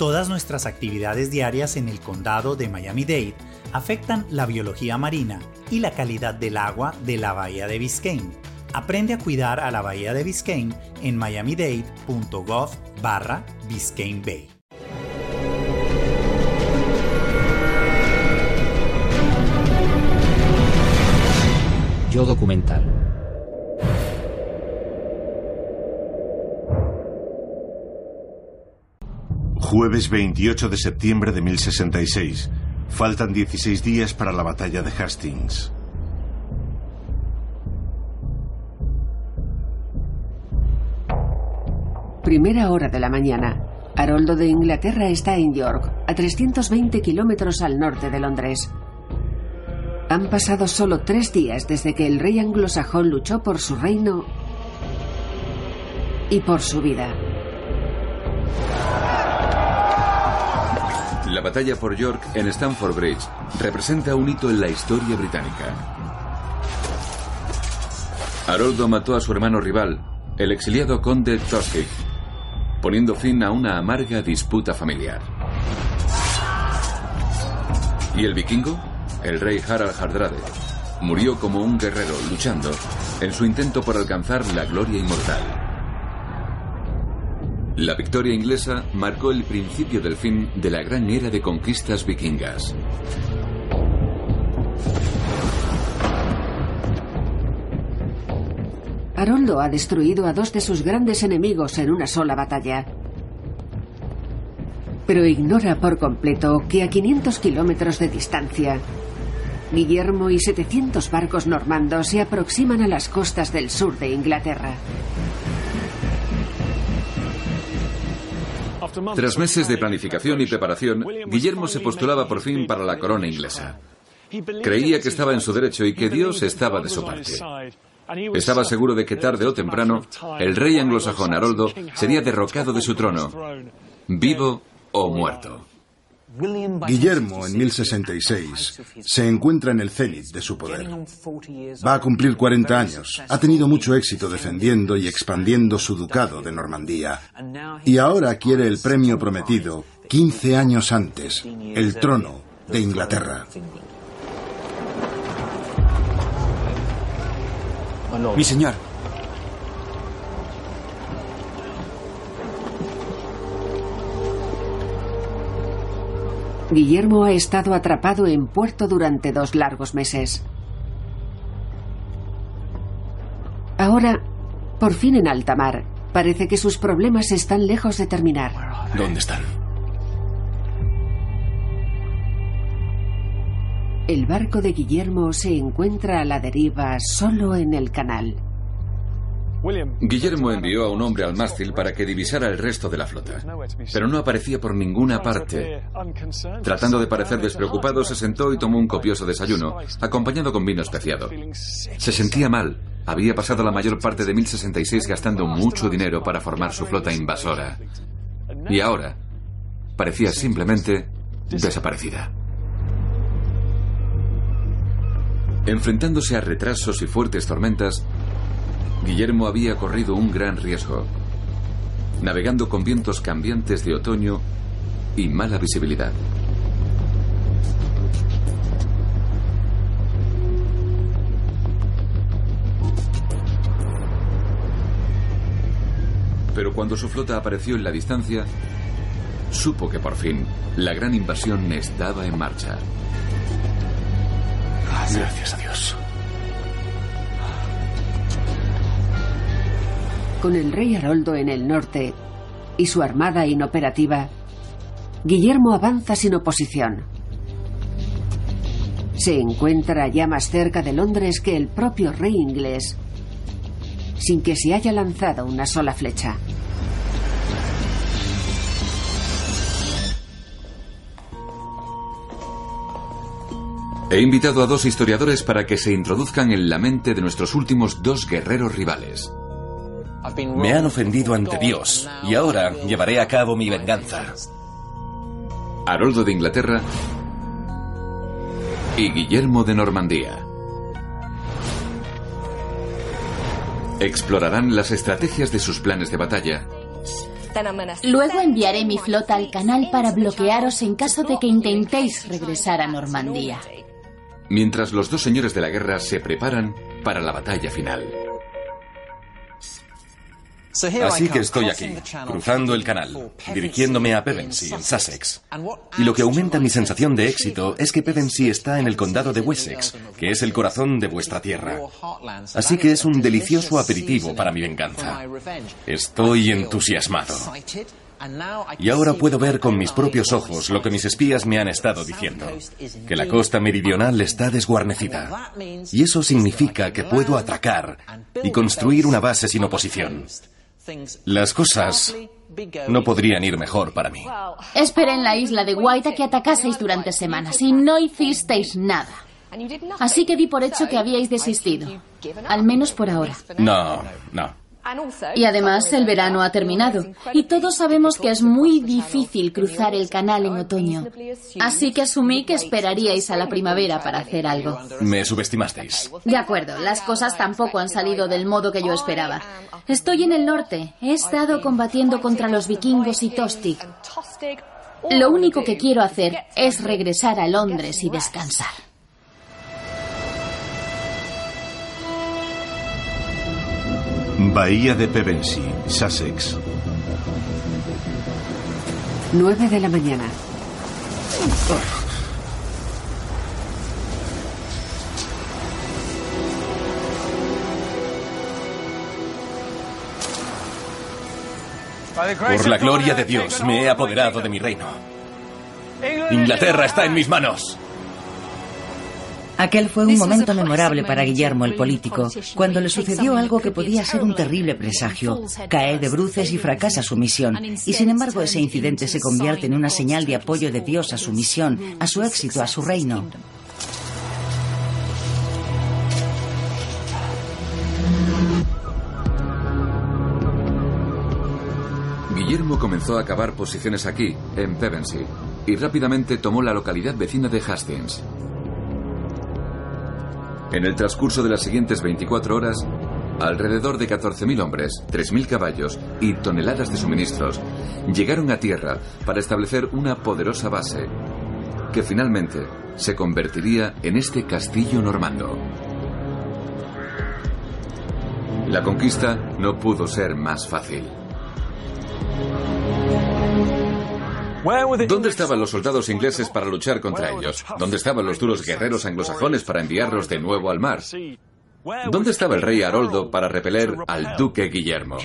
Todas nuestras actividades diarias en el condado de Miami-Dade afectan la biología marina y la calidad del agua de la bahía de Biscayne. Aprende a cuidar a la bahía de Biscayne en miamidade.gov barra Biscayne Bay. Yo documental. Jueves 28 de septiembre de 1066. Faltan 16 días para la batalla de Hastings. Primera hora de la mañana. Haroldo de Inglaterra está en York, a 320 kilómetros al norte de Londres. Han pasado solo tres días desde que el rey anglosajón luchó por su reino y por su vida. La batalla por York en Stamford Bridge representa un hito en la historia británica. Haroldo mató a su hermano rival, el exiliado conde Toskik, poniendo fin a una amarga disputa familiar. ¿Y el vikingo? El rey Harald Hardrade murió como un guerrero luchando en su intento por alcanzar la gloria inmortal. La victoria inglesa marcó el principio del fin de la gran era de conquistas vikingas. Haroldo ha destruido a dos de sus grandes enemigos en una sola batalla. Pero ignora por completo que a 500 kilómetros de distancia, Guillermo y 700 barcos normandos se aproximan a las costas del sur de Inglaterra. Tras meses de planificación y preparación, Guillermo se postulaba por fin para la corona inglesa. Creía que estaba en su derecho y que Dios estaba de su parte. Estaba seguro de que tarde o temprano el rey anglosajón Haroldo sería derrocado de su trono, vivo o muerto. Guillermo, en 1066, se encuentra en el cenit de su poder. Va a cumplir 40 años. Ha tenido mucho éxito defendiendo y expandiendo su ducado de Normandía. Y ahora quiere el premio prometido 15 años antes, el trono de Inglaterra. Mi señor. Guillermo ha estado atrapado en puerto durante dos largos meses. Ahora, por fin en alta mar, parece que sus problemas están lejos de terminar. ¿Dónde están? El barco de Guillermo se encuentra a la deriva solo en el canal. Guillermo envió a un hombre al mástil para que divisara el resto de la flota, pero no aparecía por ninguna parte. Tratando de parecer despreocupado, se sentó y tomó un copioso desayuno, acompañado con vino especiado. Se sentía mal. Había pasado la mayor parte de 1066 gastando mucho dinero para formar su flota invasora. Y ahora parecía simplemente desaparecida. Enfrentándose a retrasos y fuertes tormentas, Guillermo había corrido un gran riesgo, navegando con vientos cambiantes de otoño y mala visibilidad. Pero cuando su flota apareció en la distancia, supo que por fin la gran invasión estaba en marcha. Gracias a Dios. Con el rey Haroldo en el norte y su armada inoperativa, Guillermo avanza sin oposición. Se encuentra ya más cerca de Londres que el propio rey inglés, sin que se haya lanzado una sola flecha. He invitado a dos historiadores para que se introduzcan en la mente de nuestros últimos dos guerreros rivales. Me han ofendido ante Dios y ahora llevaré a cabo mi venganza. Haroldo de Inglaterra y Guillermo de Normandía. Explorarán las estrategias de sus planes de batalla Luego enviaré mi flota al canal para bloquearos en caso de que intentéis regresar a Normandía. Mientras los dos señores de la guerra se preparan para la batalla final. Así que estoy aquí, cruzando el canal, dirigiéndome a Pevensey, en Sussex. Y lo que aumenta mi sensación de éxito es que Pevensey está en el condado de Wessex, que es el corazón de vuestra tierra. Así que es un delicioso aperitivo para mi venganza. Estoy entusiasmado. Y ahora puedo ver con mis propios ojos lo que mis espías me han estado diciendo, que la costa meridional está desguarnecida. Y eso significa que puedo atracar y construir una base sin oposición. Las cosas no podrían ir mejor para mí. Esperé en la isla de Guaita que atacaseis durante semanas y no hicisteis nada. Así que di por hecho que habíais desistido. Al menos por ahora. No, no. Y además el verano ha terminado y todos sabemos que es muy difícil cruzar el canal en otoño. Así que asumí que esperaríais a la primavera para hacer algo. Me subestimasteis. De acuerdo, las cosas tampoco han salido del modo que yo esperaba. Estoy en el norte. He estado combatiendo contra los vikingos y Tostig. Lo único que quiero hacer es regresar a Londres y descansar. Bahía de Pevensey, Sussex. 9 de la mañana. Por la gloria de Dios me he apoderado de mi reino. Inglaterra está en mis manos. Aquel fue un momento memorable para Guillermo el político, cuando le sucedió algo que podía ser un terrible presagio. Cae de bruces y fracasa su misión, y sin embargo ese incidente se convierte en una señal de apoyo de Dios a su misión, a su éxito, a su reino. Guillermo comenzó a cavar posiciones aquí, en Pevensey, y rápidamente tomó la localidad vecina de Hastings. En el transcurso de las siguientes 24 horas, alrededor de 14.000 hombres, 3.000 caballos y toneladas de suministros llegaron a tierra para establecer una poderosa base que finalmente se convertiría en este castillo normando. La conquista no pudo ser más fácil. ¿Dónde estaban los soldados ingleses para luchar contra ellos? ¿Dónde estaban los duros guerreros anglosajones para enviarlos de nuevo al mar? ¿Dónde estaba el rey Haroldo para repeler al duque Guillermo?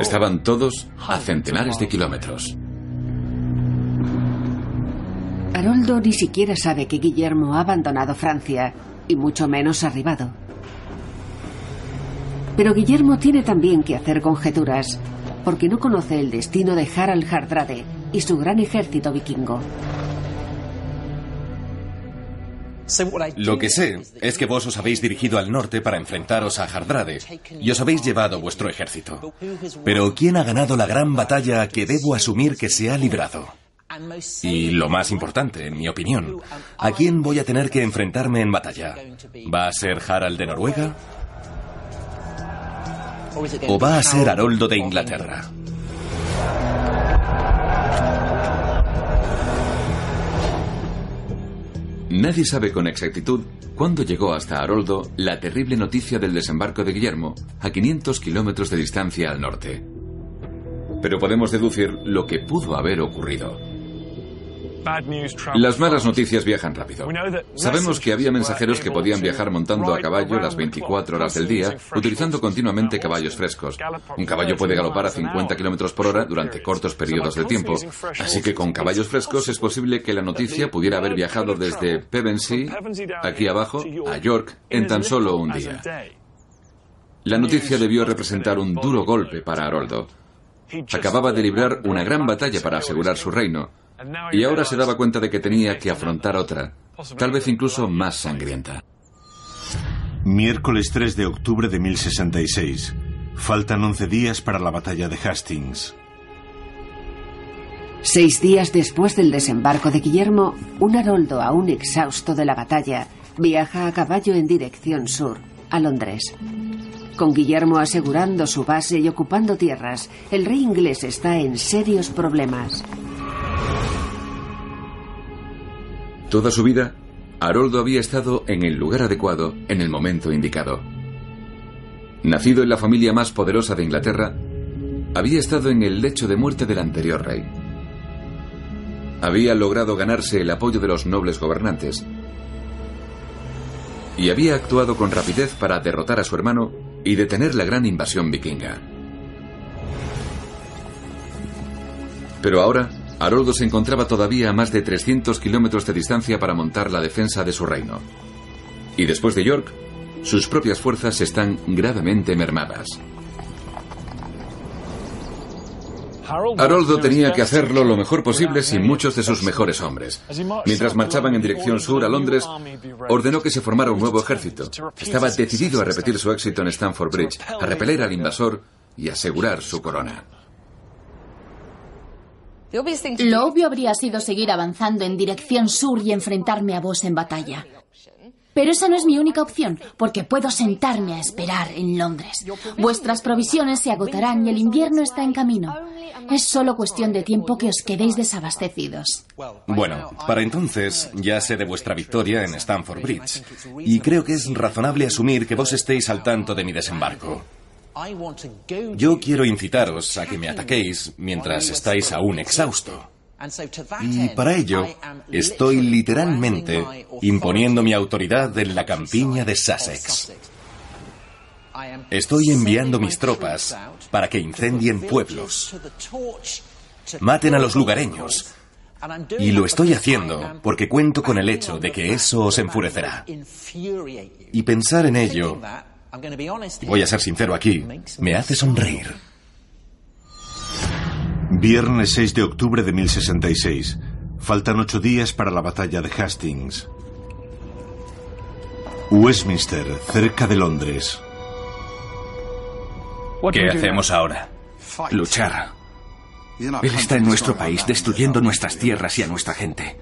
Estaban todos a centenares de kilómetros. Haroldo ni siquiera sabe que Guillermo ha abandonado Francia, y mucho menos arribado. Pero Guillermo tiene también que hacer conjeturas porque no conoce el destino de Harald Hardrade y su gran ejército vikingo. Lo que sé es que vos os habéis dirigido al norte para enfrentaros a Hardrade y os habéis llevado vuestro ejército. Pero ¿quién ha ganado la gran batalla que debo asumir que se ha librado? Y lo más importante, en mi opinión, ¿a quién voy a tener que enfrentarme en batalla? ¿Va a ser Harald de Noruega? ¿O va a ser Haroldo de Inglaterra? Nadie sabe con exactitud cuándo llegó hasta Haroldo la terrible noticia del desembarco de Guillermo a 500 kilómetros de distancia al norte. Pero podemos deducir lo que pudo haber ocurrido. Las malas noticias viajan rápido. Sabemos que había mensajeros que podían viajar montando a caballo las 24 horas del día, utilizando continuamente caballos frescos. Un caballo puede galopar a 50 kilómetros por hora durante cortos periodos de tiempo, así que con caballos frescos es posible que la noticia pudiera haber viajado desde Pevensey, aquí abajo, a York, en tan solo un día. La noticia debió representar un duro golpe para Haroldo. Acababa de librar una gran batalla para asegurar su reino, y ahora se daba cuenta de que tenía que afrontar otra, tal vez incluso más sangrienta. Miércoles 3 de octubre de 1066. Faltan 11 días para la batalla de Hastings. Seis días después del desembarco de Guillermo, un Haroldo aún exhausto de la batalla viaja a caballo en dirección sur, a Londres. Con Guillermo asegurando su base y ocupando tierras, el rey inglés está en serios problemas. Toda su vida, Haroldo había estado en el lugar adecuado en el momento indicado. Nacido en la familia más poderosa de Inglaterra, había estado en el lecho de muerte del anterior rey. Había logrado ganarse el apoyo de los nobles gobernantes y había actuado con rapidez para derrotar a su hermano y detener la gran invasión vikinga. Pero ahora, Haroldo se encontraba todavía a más de 300 kilómetros de distancia para montar la defensa de su reino. Y después de York, sus propias fuerzas están gravemente mermadas. Haroldo tenía que hacerlo lo mejor posible sin muchos de sus mejores hombres. Mientras marchaban en dirección sur a Londres, ordenó que se formara un nuevo ejército. Estaba decidido a repetir su éxito en Stamford Bridge, a repeler al invasor y asegurar su corona. Lo obvio habría sido seguir avanzando en dirección sur y enfrentarme a vos en batalla. Pero esa no es mi única opción, porque puedo sentarme a esperar en Londres. Vuestras provisiones se agotarán y el invierno está en camino. Es solo cuestión de tiempo que os quedéis desabastecidos. Bueno, para entonces ya sé de vuestra victoria en Stamford Bridge, y creo que es razonable asumir que vos estéis al tanto de mi desembarco. Yo quiero incitaros a que me ataquéis mientras estáis aún exhausto. Y para ello estoy literalmente imponiendo mi autoridad en la campiña de Sussex. Estoy enviando mis tropas para que incendien pueblos, maten a los lugareños. Y lo estoy haciendo porque cuento con el hecho de que eso os enfurecerá. Y pensar en ello, voy a ser sincero aquí, me hace sonreír. Viernes 6 de octubre de 1066. Faltan ocho días para la batalla de Hastings. Westminster, cerca de Londres. ¿Qué hacemos ahora? Luchar. Él está en nuestro país destruyendo nuestras tierras y a nuestra gente.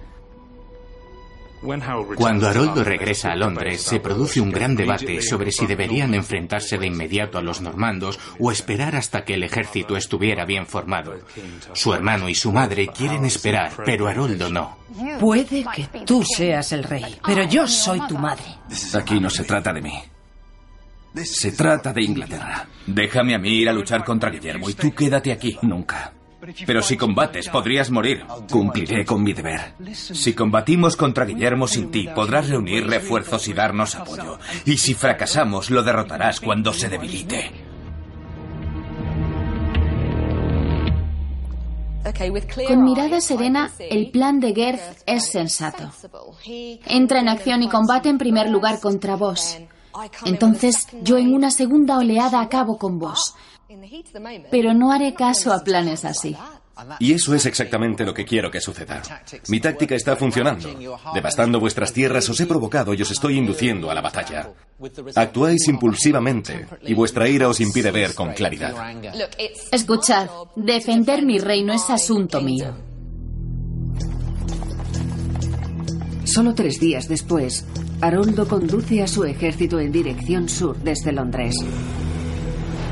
Cuando Haroldo regresa a Londres, se produce un gran debate sobre si deberían enfrentarse de inmediato a los normandos o esperar hasta que el ejército estuviera bien formado. Su hermano y su madre quieren esperar, pero Haroldo no. Puede que tú seas el rey, pero yo soy tu madre. Aquí no se trata de mí. Se trata de Inglaterra. Déjame a mí ir a luchar contra Guillermo y tú quédate aquí. Nunca. Pero si combates, podrías morir. Cumpliré con mi deber. Si combatimos contra Guillermo sin ti, podrás reunir refuerzos y darnos apoyo. Y si fracasamos, lo derrotarás cuando se debilite. Con mirada serena, el plan de Gerth es sensato. Entra en acción y combate en primer lugar contra vos. Entonces yo en una segunda oleada acabo con vos. Pero no haré caso a planes así. Y eso es exactamente lo que quiero que suceda. Mi táctica está funcionando. Devastando vuestras tierras os he provocado y os estoy induciendo a la batalla. Actuáis impulsivamente y vuestra ira os impide ver con claridad. Escuchad, defender mi reino es asunto mío. Solo tres días después, Haroldo conduce a su ejército en dirección sur desde Londres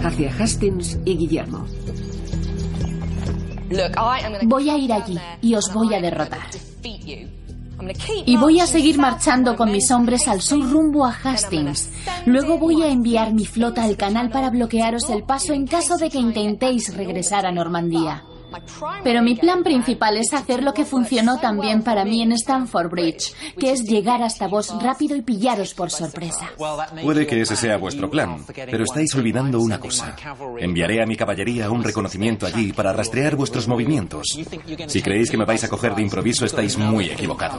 hacia Hastings y Guillermo. Voy a ir allí y os voy a derrotar. Y voy a seguir marchando con mis hombres al sur rumbo a Hastings. Luego voy a enviar mi flota al canal para bloquearos el paso en caso de que intentéis regresar a Normandía. Pero mi plan principal es hacer lo que funcionó también para mí en Stamford Bridge, que es llegar hasta vos rápido y pillaros por sorpresa. Puede que ese sea vuestro plan, pero estáis olvidando una cosa. Enviaré a mi caballería un reconocimiento allí para rastrear vuestros movimientos. Si creéis que me vais a coger de improviso, estáis muy equivocado.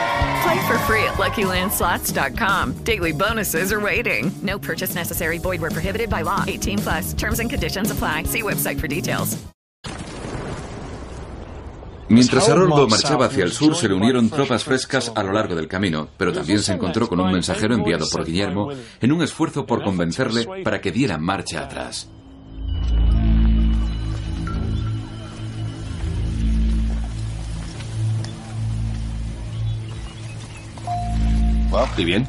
Play for free at LuckyLandSlots.com. Daily bonuses are waiting. No purchase necessary. Void were prohibited by law. 18 plus. Terms and conditions apply. See website for details. Mientras Haroldo marchaba hacia el sur, se le unieron tropas frescas a lo largo del camino, pero también se encontró con un mensajero enviado por Guillermo en un esfuerzo por convencerle para que diera marcha atrás. ¿Y bien?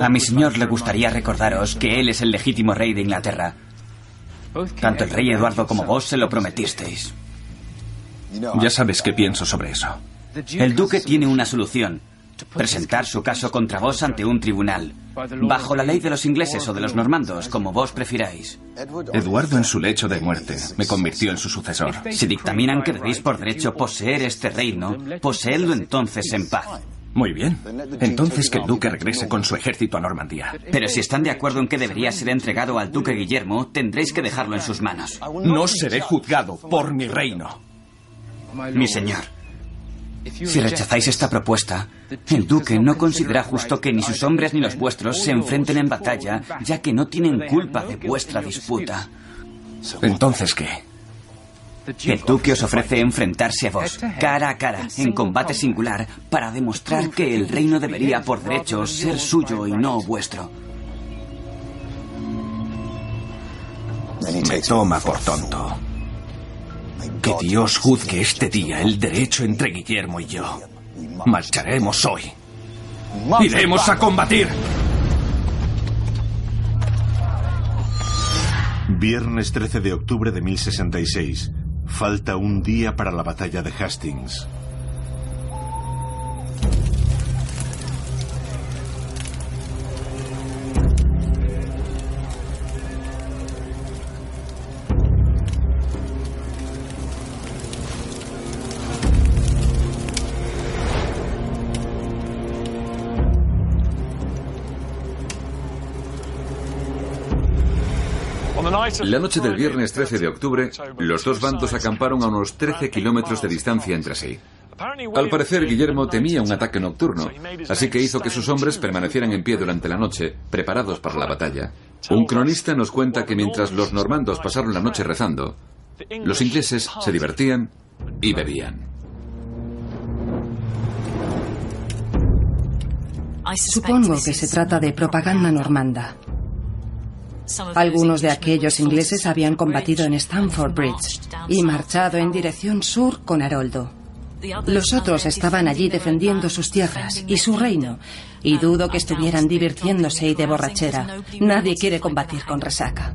A mi señor le gustaría recordaros que él es el legítimo rey de Inglaterra. Tanto el rey Eduardo como vos se lo prometisteis. Ya sabes qué pienso sobre eso. El duque tiene una solución. Presentar su caso contra vos ante un tribunal. Bajo la ley de los ingleses o de los normandos, como vos prefiráis. Eduardo en su lecho de muerte me convirtió en su sucesor. Si dictaminan que debéis por derecho poseer este reino, poseedlo entonces en paz. Muy bien. Entonces que el duque regrese con su ejército a Normandía. Pero si están de acuerdo en que debería ser entregado al duque Guillermo, tendréis que dejarlo en sus manos. No seré juzgado por mi reino. Mi señor, si rechazáis esta propuesta, el duque no considera justo que ni sus hombres ni los vuestros se enfrenten en batalla, ya que no tienen culpa de vuestra disputa. Entonces, ¿qué? El duque os ofrece enfrentarse a vos, cara a cara, en combate singular, para demostrar que el reino debería por derecho ser suyo y no vuestro. Me toma por tonto. Que Dios juzgue este día el derecho entre Guillermo y yo. Marcharemos hoy. ¡Iremos a combatir! Viernes 13 de octubre de 1066. Falta un día para la batalla de Hastings. La noche del viernes 13 de octubre, los dos bandos acamparon a unos 13 kilómetros de distancia entre sí. Al parecer, Guillermo temía un ataque nocturno, así que hizo que sus hombres permanecieran en pie durante la noche, preparados para la batalla. Un cronista nos cuenta que mientras los normandos pasaron la noche rezando, los ingleses se divertían y bebían. Supongo que se trata de propaganda normanda. Algunos de aquellos ingleses habían combatido en Stamford Bridge y marchado en dirección sur con Haroldo. Los otros estaban allí defendiendo sus tierras y su reino, y dudo que estuvieran divirtiéndose y de borrachera. Nadie quiere combatir con resaca.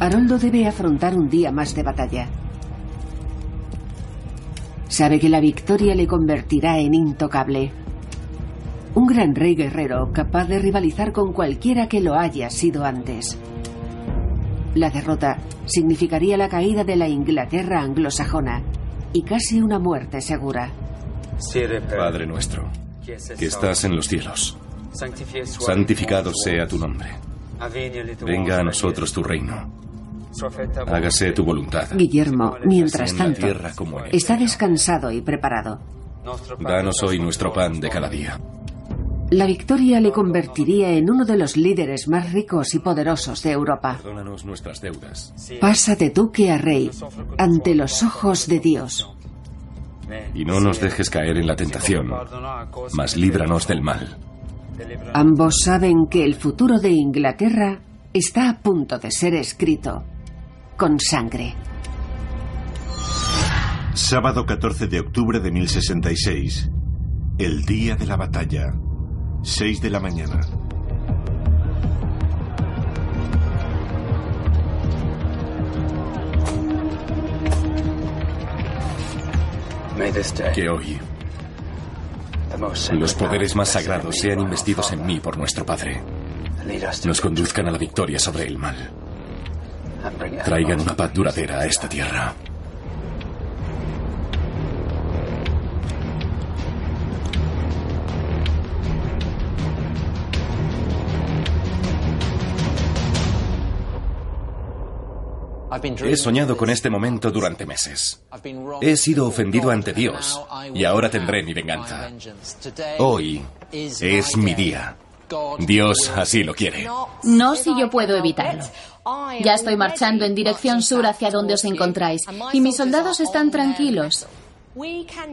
Haroldo debe afrontar un día más de batalla. Sabe que la victoria le convertirá en intocable. Un gran rey guerrero capaz de rivalizar con cualquiera que lo haya sido antes. La derrota significaría la caída de la Inglaterra anglosajona y casi una muerte segura. Padre nuestro, que estás en los cielos, santificado sea tu nombre. Venga a nosotros tu reino. Hágase tu voluntad. Guillermo, mientras tanto, está descansado y preparado. Danos hoy nuestro pan de cada día. La victoria le convertiría en uno de los líderes más ricos y poderosos de Europa. Perdónanos nuestras deudas. Pasa de duque a rey ante los ojos de Dios. Y no nos dejes caer en la tentación, mas líbranos del mal. Ambos saben que el futuro de Inglaterra está a punto de ser escrito con sangre. Sábado 14 de octubre de 1066. El día de la batalla. 6 de la mañana. Que hoy los poderes más sagrados sean investidos en mí por nuestro Padre. Nos conduzcan a la victoria sobre el mal. traigan una paz duradera a esta tierra. He soñado con este momento durante meses. He sido ofendido ante Dios y ahora tendré mi venganza. Hoy es mi día. Dios así lo quiere. No si yo puedo evitarlo. Ya estoy marchando en dirección sur hacia donde os encontráis y mis soldados están tranquilos.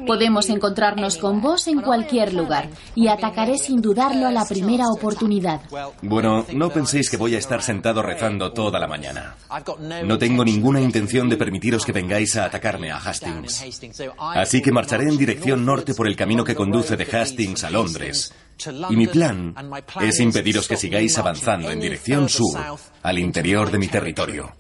Podemos encontrarnos con vos en cualquier lugar y atacaré sin dudarlo a la primera oportunidad. Bueno, no penséis que voy a estar sentado rezando toda la mañana. No tengo ninguna intención de permitiros que vengáis a atacarme a Hastings. Así que marcharé en dirección norte por el camino que conduce de Hastings a Londres. Y mi plan es impediros que sigáis avanzando en dirección sur al interior de mi territorio.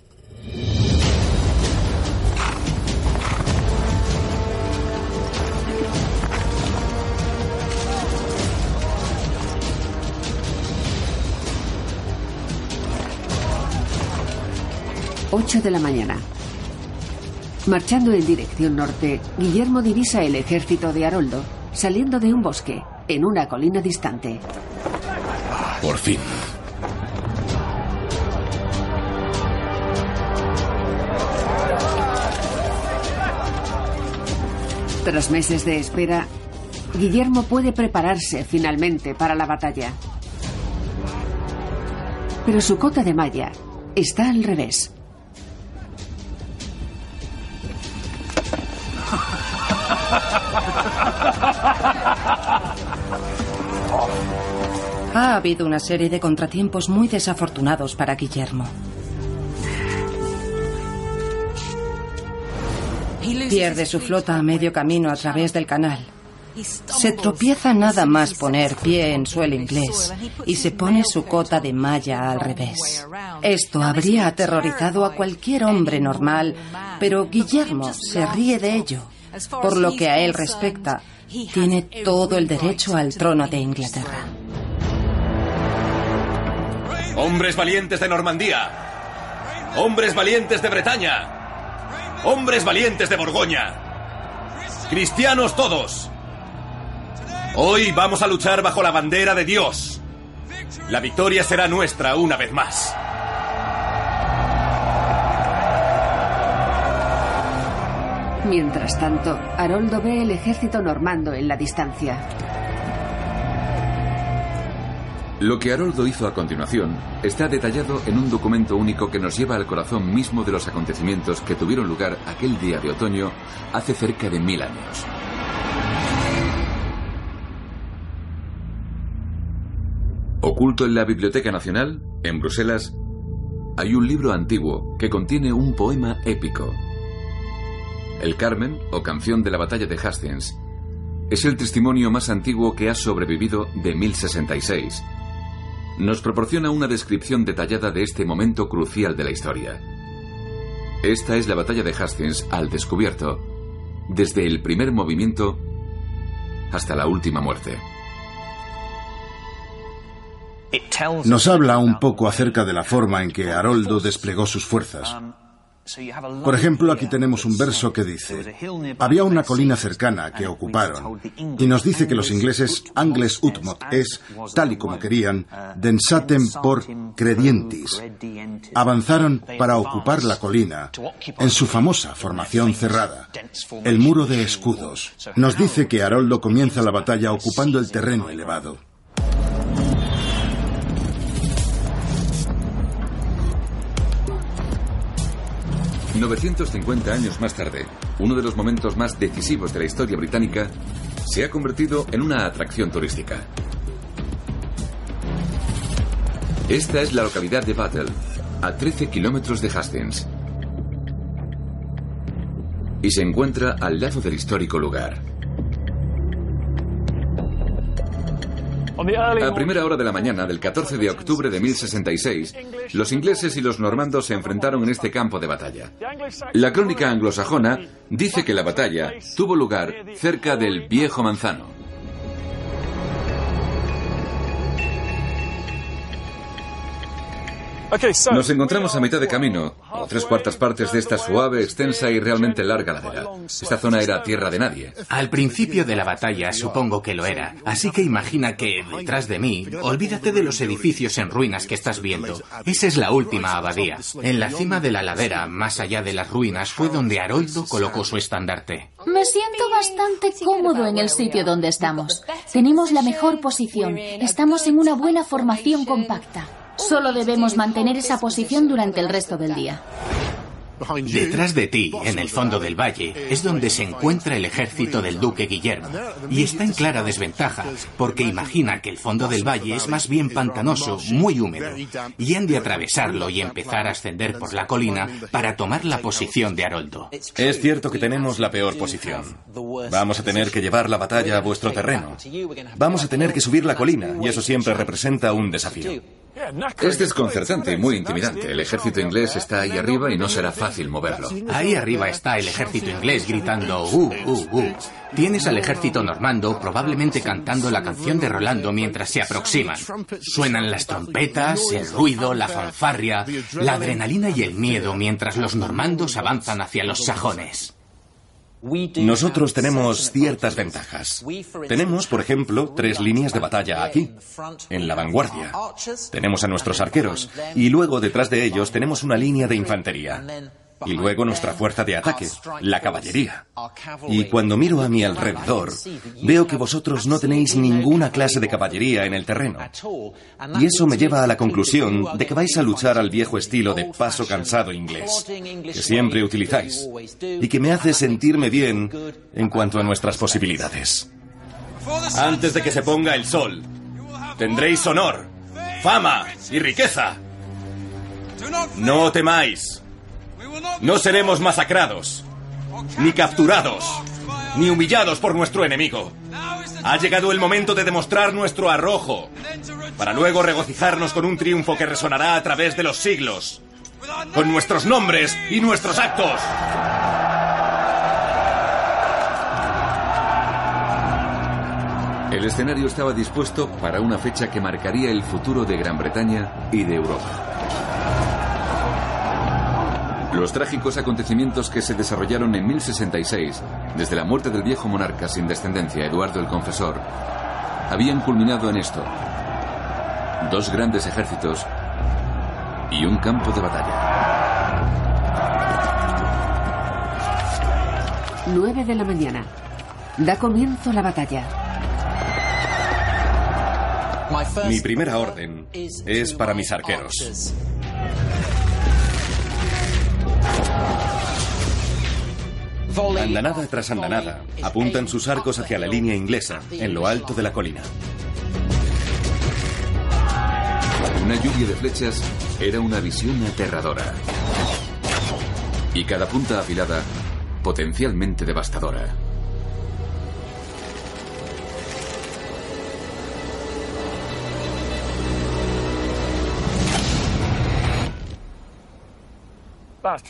Ocho de la mañana. Marchando en dirección norte, Guillermo divisa el ejército de Haroldo, saliendo de un bosque, en una colina distante. Por fin. Tras meses de espera, Guillermo puede prepararse finalmente para la batalla. Pero su cota de malla está al revés. Ha habido una serie de contratiempos muy desafortunados para Guillermo. Pierde su flota a medio camino a través del canal. Se tropieza nada más poner pie en suelo inglés y se pone su cota de malla al revés. Esto habría aterrorizado a cualquier hombre normal, pero Guillermo se ríe de ello. Por lo que a él respecta, tiene todo el derecho al trono de Inglaterra. Hombres valientes de Normandía. Hombres valientes de Bretaña. Hombres valientes de Borgoña. Cristianos todos. Hoy vamos a luchar bajo la bandera de Dios. La victoria será nuestra una vez más. Mientras tanto, Haroldo ve el ejército normando en la distancia. Lo que Haroldo hizo a continuación está detallado en un documento único que nos lleva al corazón mismo de los acontecimientos que tuvieron lugar aquel día de otoño hace cerca de mil años. Oculto en la Biblioteca Nacional, en Bruselas, hay un libro antiguo que contiene un poema épico. El Carmen, o canción de la batalla de Hastings, es el testimonio más antiguo que ha sobrevivido de 1066. Nos proporciona una descripción detallada de este momento crucial de la historia. Esta es la batalla de Hastings al descubierto, desde el primer movimiento hasta la última muerte. Nos habla un poco acerca de la forma en que Haroldo desplegó sus fuerzas. Por ejemplo, aquí tenemos un verso que dice, había una colina cercana que ocuparon y nos dice que los ingleses Angles Utmot es, tal y como querían, densatem por credientis. Avanzaron para ocupar la colina en su famosa formación cerrada, el muro de escudos. Nos dice que Haroldo comienza la batalla ocupando el terreno elevado. 950 años más tarde, uno de los momentos más decisivos de la historia británica se ha convertido en una atracción turística. Esta es la localidad de Battle, a 13 kilómetros de Hastings. Y se encuentra al lado del histórico lugar. A primera hora de la mañana del 14 de octubre de 1066, los ingleses y los normandos se enfrentaron en este campo de batalla. La crónica anglosajona dice que la batalla tuvo lugar cerca del Viejo Manzano. Nos encontramos a mitad de camino, o tres cuartas partes de esta suave, extensa y realmente larga ladera. Esta zona era tierra de nadie. Al principio de la batalla supongo que lo era, así que imagina que detrás de mí, olvídate de los edificios en ruinas que estás viendo. Esa es la última abadía. En la cima de la ladera, más allá de las ruinas, fue donde Haroldo colocó su estandarte. Me siento bastante cómodo en el sitio donde estamos. Tenemos la mejor posición. Estamos en una buena formación compacta. Solo debemos mantener esa posición durante el resto del día. Detrás de ti, en el fondo del valle, es donde se encuentra el ejército del duque Guillermo. Y está en clara desventaja, porque imagina que el fondo del valle es más bien pantanoso, muy húmedo, y han de atravesarlo y empezar a ascender por la colina para tomar la posición de Haroldo. Es cierto que tenemos la peor posición. Vamos a tener que llevar la batalla a vuestro terreno. Vamos a tener que subir la colina, y eso siempre representa un desafío. Es desconcertante y muy intimidante. El ejército inglés está ahí arriba y no será fácil moverlo. Ahí arriba está el ejército inglés gritando ¡Uh, uh, uh! Tienes al ejército normando probablemente cantando la canción de Rolando mientras se aproximan. Suenan las trompetas, el ruido, la fanfarria, la adrenalina y el miedo mientras los normandos avanzan hacia los sajones. Nosotros tenemos ciertas ventajas. Tenemos, por ejemplo, tres líneas de batalla aquí, en la vanguardia. Tenemos a nuestros arqueros y luego detrás de ellos tenemos una línea de infantería. Y luego nuestra fuerza de ataque, la caballería. Y cuando miro a mi alrededor, veo que vosotros no tenéis ninguna clase de caballería en el terreno. Y eso me lleva a la conclusión de que vais a luchar al viejo estilo de paso cansado inglés, que siempre utilizáis, y que me hace sentirme bien en cuanto a nuestras posibilidades. Antes de que se ponga el sol, tendréis honor, fama y riqueza. No temáis. No seremos masacrados, ni capturados, ni humillados por nuestro enemigo. Ha llegado el momento de demostrar nuestro arrojo, para luego regocijarnos con un triunfo que resonará a través de los siglos, con nuestros nombres y nuestros actos. El escenario estaba dispuesto para una fecha que marcaría el futuro de Gran Bretaña y de Europa. Los trágicos acontecimientos que se desarrollaron en 1066, desde la muerte del viejo monarca sin descendencia, Eduardo el Confesor, habían culminado en esto. Dos grandes ejércitos y un campo de batalla. 9 de la mañana. Da comienzo la batalla. Mi primera orden es para mis arqueros. Andanada tras andanada, apuntan sus arcos hacia la línea inglesa, en lo alto de la colina. Una lluvia de flechas era una visión aterradora. Y cada punta afilada, potencialmente devastadora.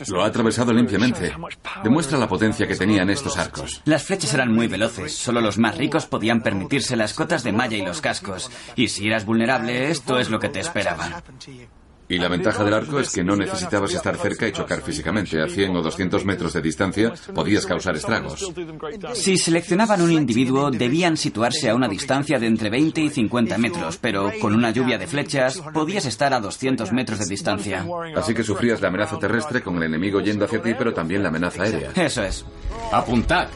Lo ha atravesado limpiamente. Demuestra la potencia que tenían estos arcos. Las flechas eran muy veloces. Solo los más ricos podían permitirse las cotas de malla y los cascos. Y si eras vulnerable, esto es lo que te esperaba. Y la ventaja del arco es que no necesitabas estar cerca y chocar físicamente. A 100 o 200 metros de distancia podías causar estragos. Si seleccionaban un individuo, debían situarse a una distancia de entre 20 y 50 metros, pero con una lluvia de flechas podías estar a 200 metros de distancia. Así que sufrías la amenaza terrestre con el enemigo yendo hacia ti, pero también la amenaza aérea. Eso es. Apuntad.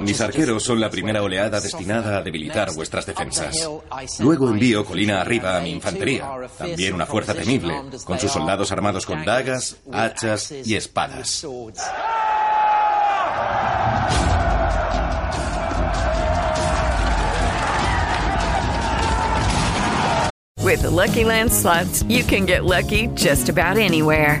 Mis arqueros son la primera oleada destinada a debilitar vuestras defensas. Luego envío colina arriba a mi infantería, también una fuerza temible, con sus soldados armados con dagas, hachas y espadas. With the Lucky Land slots, you can get lucky just about anywhere.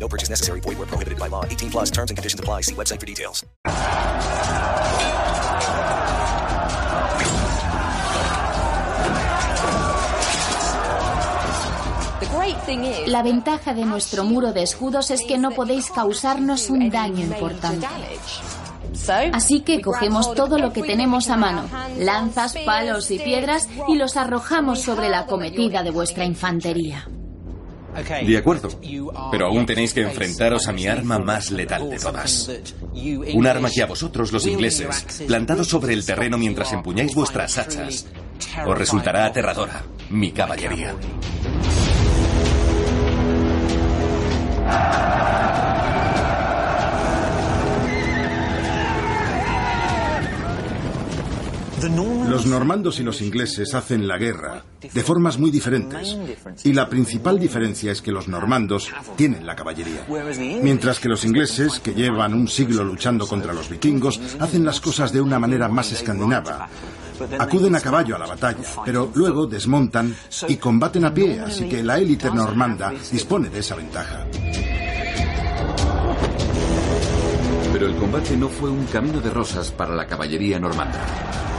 No purchase necessary. Void where prohibited by law. 18 plus terms and conditions apply. See website for details. La ventaja de nuestro muro de escudos es que no podéis causarnos un daño importante. Así que cogemos todo lo que tenemos a mano, lanzas, palos y piedras, y los arrojamos sobre la cometida de vuestra infantería. De acuerdo, pero aún tenéis que enfrentaros a mi arma más letal de todas. Un arma que a vosotros, los ingleses, plantados sobre el terreno mientras empuñáis vuestras hachas, os resultará aterradora, mi caballería. Los normandos y los ingleses hacen la guerra de formas muy diferentes. Y la principal diferencia es que los normandos tienen la caballería. Mientras que los ingleses, que llevan un siglo luchando contra los vikingos, hacen las cosas de una manera más escandinava. Acuden a caballo a la batalla, pero luego desmontan y combaten a pie, así que la élite normanda dispone de esa ventaja. Pero el combate no fue un camino de rosas para la caballería normanda.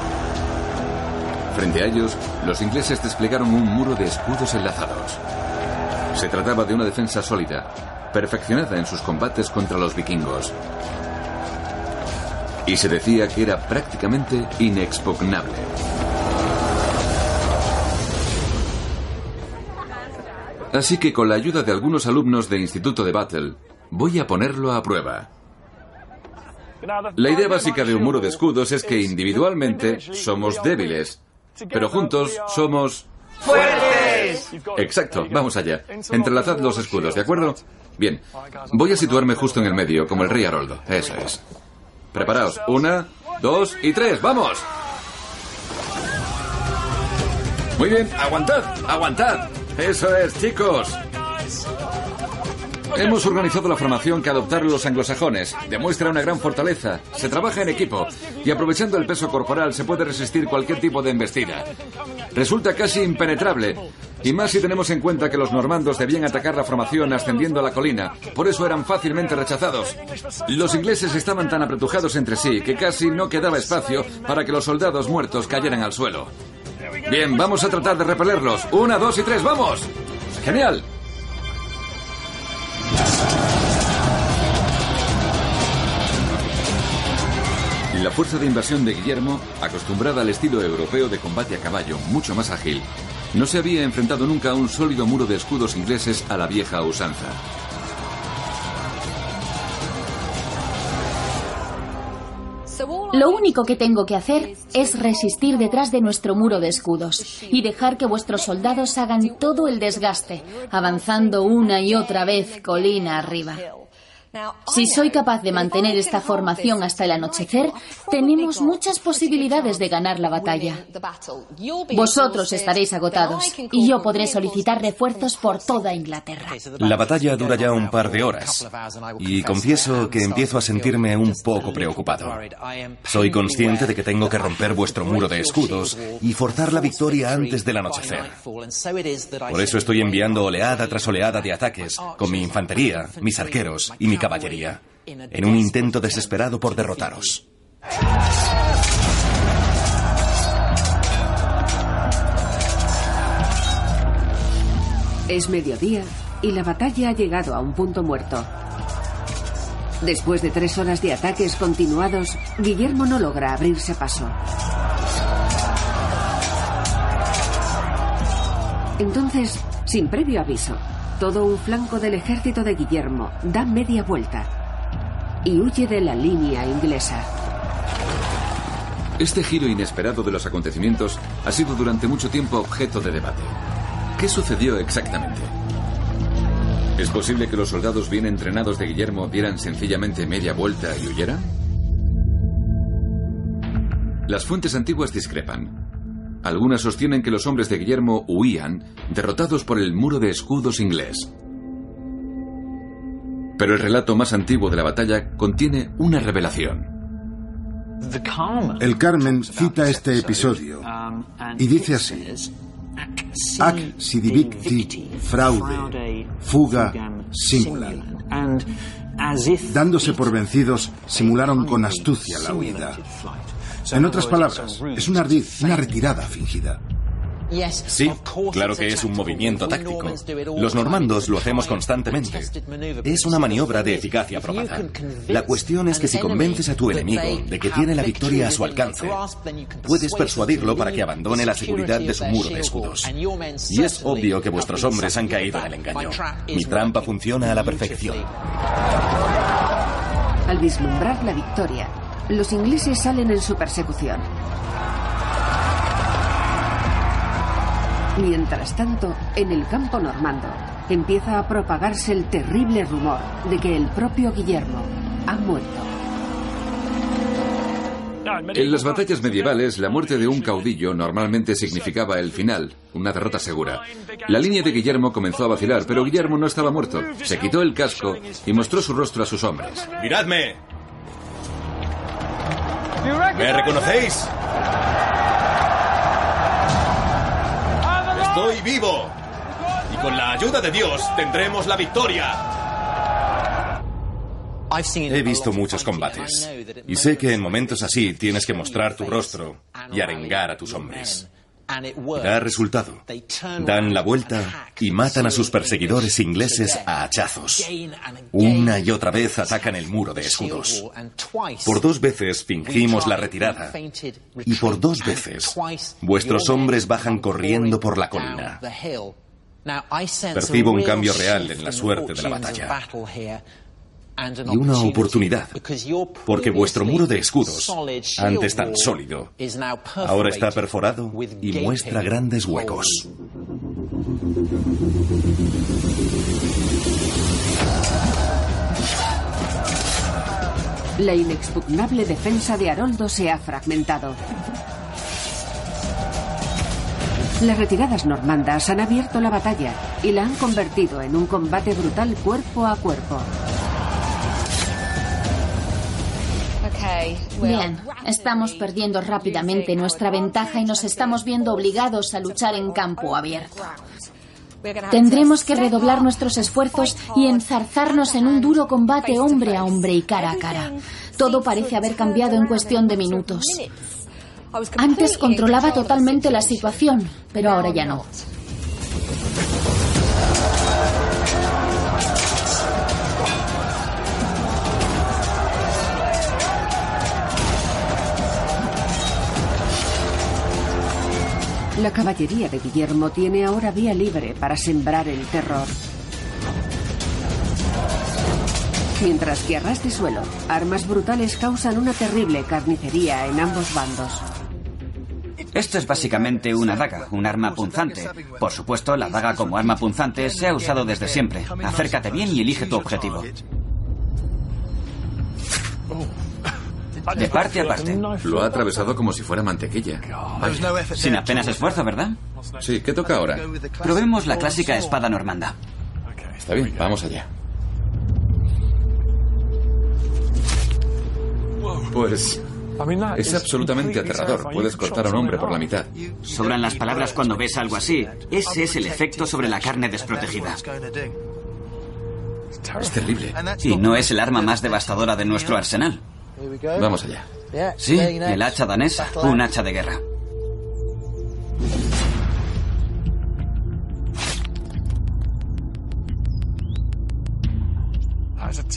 Frente a ellos, los ingleses desplegaron un muro de escudos enlazados. Se trataba de una defensa sólida, perfeccionada en sus combates contra los vikingos. Y se decía que era prácticamente inexpugnable. Así que con la ayuda de algunos alumnos de Instituto de Battle, voy a ponerlo a prueba. La idea básica de un muro de escudos es que individualmente somos débiles, pero juntos somos... ¡Fuertes! Exacto, vamos allá. Entrelazad los escudos, ¿de acuerdo? Bien, voy a situarme justo en el medio, como el rey Haroldo. Eso es. Preparaos. Una, dos y tres. ¡Vamos! Muy bien, aguantad, aguantad. Eso es, chicos. Hemos organizado la formación que adoptaron los anglosajones. Demuestra una gran fortaleza. Se trabaja en equipo. Y aprovechando el peso corporal se puede resistir cualquier tipo de embestida. Resulta casi impenetrable. Y más si tenemos en cuenta que los normandos debían atacar la formación ascendiendo a la colina. Por eso eran fácilmente rechazados. Los ingleses estaban tan apretujados entre sí que casi no quedaba espacio para que los soldados muertos cayeran al suelo. Bien, vamos a tratar de repelerlos. Una, dos y tres, ¡vamos! ¡Genial! La fuerza de invasión de Guillermo, acostumbrada al estilo europeo de combate a caballo, mucho más ágil, no se había enfrentado nunca a un sólido muro de escudos ingleses a la vieja usanza. Lo único que tengo que hacer es resistir detrás de nuestro muro de escudos y dejar que vuestros soldados hagan todo el desgaste, avanzando una y otra vez colina arriba. Si soy capaz de mantener esta formación hasta el anochecer, tenemos muchas posibilidades de ganar la batalla. Vosotros estaréis agotados y yo podré solicitar refuerzos por toda Inglaterra. La batalla dura ya un par de horas y confieso que empiezo a sentirme un poco preocupado. Soy consciente de que tengo que romper vuestro muro de escudos y forzar la victoria antes del anochecer. Por eso estoy enviando oleada tras oleada de ataques con mi infantería, mis arqueros y mi caballería, en un intento desesperado por derrotaros. Es mediodía y la batalla ha llegado a un punto muerto. Después de tres horas de ataques continuados, Guillermo no logra abrirse paso. Entonces, sin previo aviso, todo un flanco del ejército de Guillermo da media vuelta y huye de la línea inglesa. Este giro inesperado de los acontecimientos ha sido durante mucho tiempo objeto de debate. ¿Qué sucedió exactamente? ¿Es posible que los soldados bien entrenados de Guillermo dieran sencillamente media vuelta y huyeran? Las fuentes antiguas discrepan. Algunas sostienen que los hombres de Guillermo huían, derrotados por el muro de escudos inglés. Pero el relato más antiguo de la batalla contiene una revelación. El Carmen cita este episodio y dice así. Ac sidivicti fraude, fuga simulan. Dándose por vencidos, simularon con astucia la huida. En otras palabras, es un ardid, una retirada fingida. Sí, claro que es un movimiento táctico. Los normandos lo hacemos constantemente. Es una maniobra de eficacia probada. La cuestión es que si convences a tu enemigo de que tiene la victoria a su alcance, puedes persuadirlo para que abandone la seguridad de su muro de escudos. Y es obvio que vuestros hombres han caído en el engaño. Mi trampa funciona a la perfección. Al vislumbrar la victoria, los ingleses salen en su persecución. Mientras tanto, en el campo normando, empieza a propagarse el terrible rumor de que el propio Guillermo ha muerto. En las batallas medievales, la muerte de un caudillo normalmente significaba el final, una derrota segura. La línea de Guillermo comenzó a vacilar, pero Guillermo no estaba muerto. Se quitó el casco y mostró su rostro a sus hombres. ¡Miradme! ¿Me reconocéis? Estoy vivo. Y con la ayuda de Dios tendremos la victoria. He visto muchos combates y sé que en momentos así tienes que mostrar tu rostro y arengar a tus hombres. Da resultado. Dan la vuelta y matan a sus perseguidores ingleses a hachazos. Una y otra vez atacan el muro de escudos. Por dos veces fingimos la retirada y por dos veces vuestros hombres bajan corriendo por la colina. Percibo un cambio real en la suerte de la batalla y una oportunidad, porque vuestro muro de escudos, antes tan sólido, ahora está perforado y muestra grandes huecos. La inexpugnable defensa de Haroldo se ha fragmentado. Las retiradas normandas han abierto la batalla y la han convertido en un combate brutal cuerpo a cuerpo. Bien, estamos perdiendo rápidamente nuestra ventaja y nos estamos viendo obligados a luchar en campo abierto. Tendremos que redoblar nuestros esfuerzos y enzarzarnos en un duro combate hombre a hombre y cara a cara. Todo parece haber cambiado en cuestión de minutos. Antes controlaba totalmente la situación, pero ahora ya no. La caballería de Guillermo tiene ahora vía libre para sembrar el terror. Mientras que a ras de suelo, armas brutales causan una terrible carnicería en ambos bandos. Esto es básicamente una daga, un arma punzante. Por supuesto, la daga como arma punzante se ha usado desde siempre. Acércate bien y elige tu objetivo. De parte a parte. Lo ha atravesado como si fuera mantequilla. Vaya. Sin apenas esfuerzo, ¿verdad? Sí, ¿qué toca ahora? Probemos la clásica espada normanda. Está bien, vamos allá. Pues es absolutamente aterrador. Puedes cortar a un hombre por la mitad. Sobran las palabras cuando ves algo así. Ese es el efecto sobre la carne desprotegida. Es terrible. Y no es el arma más devastadora de nuestro arsenal. Vamos allá. Sí, el hacha danesa, un hacha de guerra.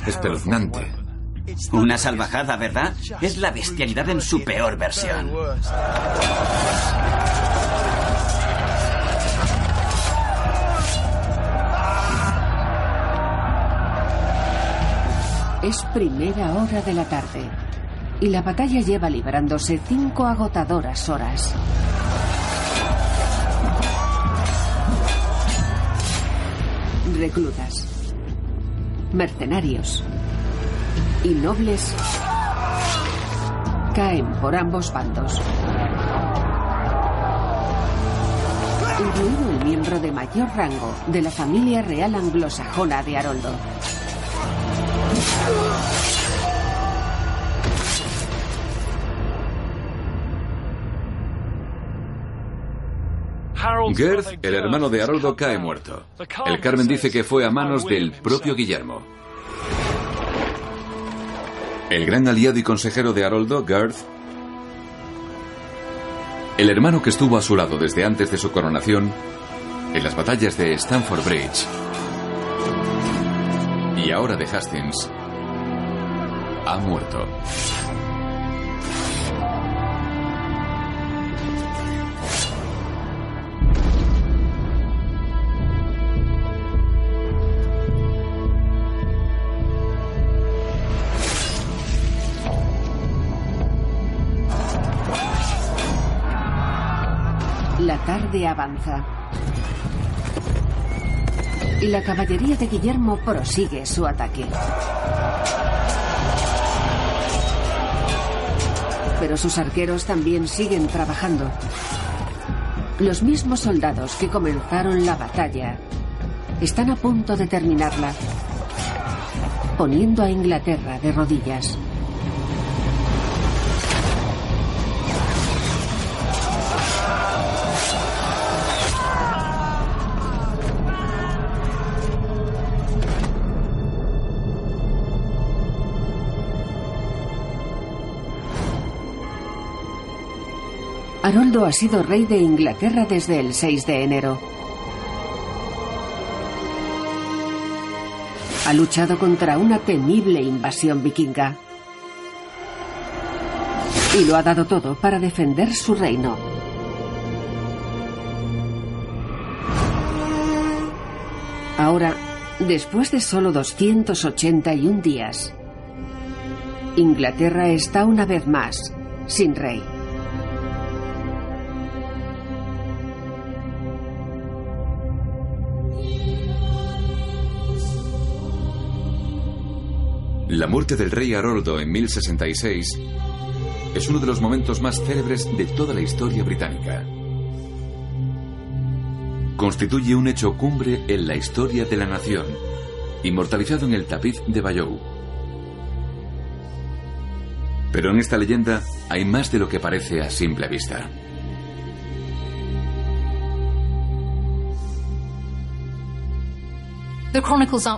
Espeluznante. Una salvajada, ¿verdad? Es la bestialidad en su peor versión. Es primera hora de la tarde y la batalla lleva librándose cinco agotadoras horas. reclutas, mercenarios y nobles caen por ambos bandos. Incluido el miembro de mayor rango de la familia real anglosajona de Haroldo. Gerd, el hermano de Haroldo, cae muerto. El Carmen dice que fue a manos del propio Guillermo. El gran aliado y consejero de Haroldo, Gerd, el hermano que estuvo a su lado desde antes de su coronación, en las batallas de Stamford Bridge y ahora de Hastings, ha muerto. Avanza. Y la caballería de Guillermo prosigue su ataque. Pero sus arqueros también siguen trabajando. Los mismos soldados que comenzaron la batalla están a punto de terminarla, poniendo a Inglaterra de rodillas. Haroldo ha sido rey de Inglaterra desde el 6 de enero. Ha luchado contra una temible invasión vikinga. Y lo ha dado todo para defender su reino. Ahora, después de solo 281 días, Inglaterra está una vez más sin rey. La muerte del rey Haroldo en 1066 es uno de los momentos más célebres de toda la historia británica. Constituye un hecho cumbre en la historia de la nación, inmortalizado en el tapiz de Bayeux. Pero en esta leyenda hay más de lo que parece a simple vista.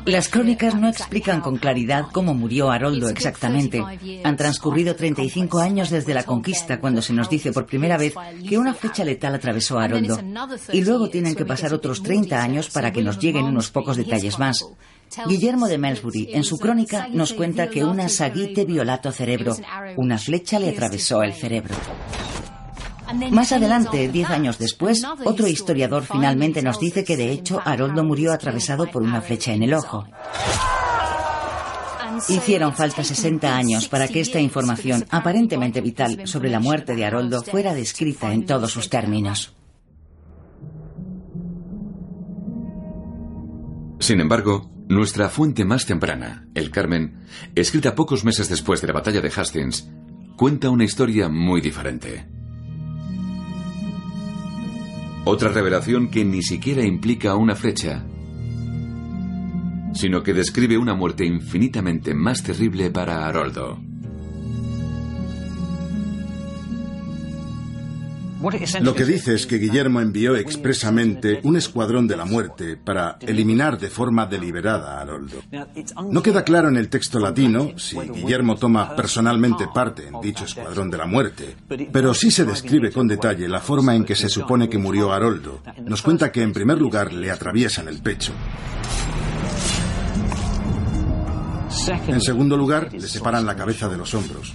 Las crónicas no explican con claridad cómo murió Haroldo exactamente. Han transcurrido 35 años desde la conquista cuando se nos dice por primera vez que una flecha letal atravesó a Haroldo. Y luego tienen que pasar otros 30 años para que nos lleguen unos pocos detalles más. Guillermo de Melsbury, en su crónica, nos cuenta que una saguite violato cerebro. Una flecha le atravesó el cerebro. Más adelante, diez años después, otro historiador finalmente nos dice que de hecho Haroldo murió atravesado por una flecha en el ojo. Hicieron falta 60 años para que esta información aparentemente vital sobre la muerte de Haroldo fuera descrita en todos sus términos. Sin embargo, nuestra fuente más temprana, el Carmen, escrita pocos meses después de la batalla de Hastings, cuenta una historia muy diferente. Otra revelación que ni siquiera implica una flecha, sino que describe una muerte infinitamente más terrible para Haroldo. Lo que dice es que Guillermo envió expresamente un escuadrón de la muerte para eliminar de forma deliberada a Haroldo. No queda claro en el texto latino si Guillermo toma personalmente parte en dicho escuadrón de la muerte, pero sí se describe con detalle la forma en que se supone que murió Haroldo. Nos cuenta que en primer lugar le atraviesan el pecho. En segundo lugar, le separan la cabeza de los hombros.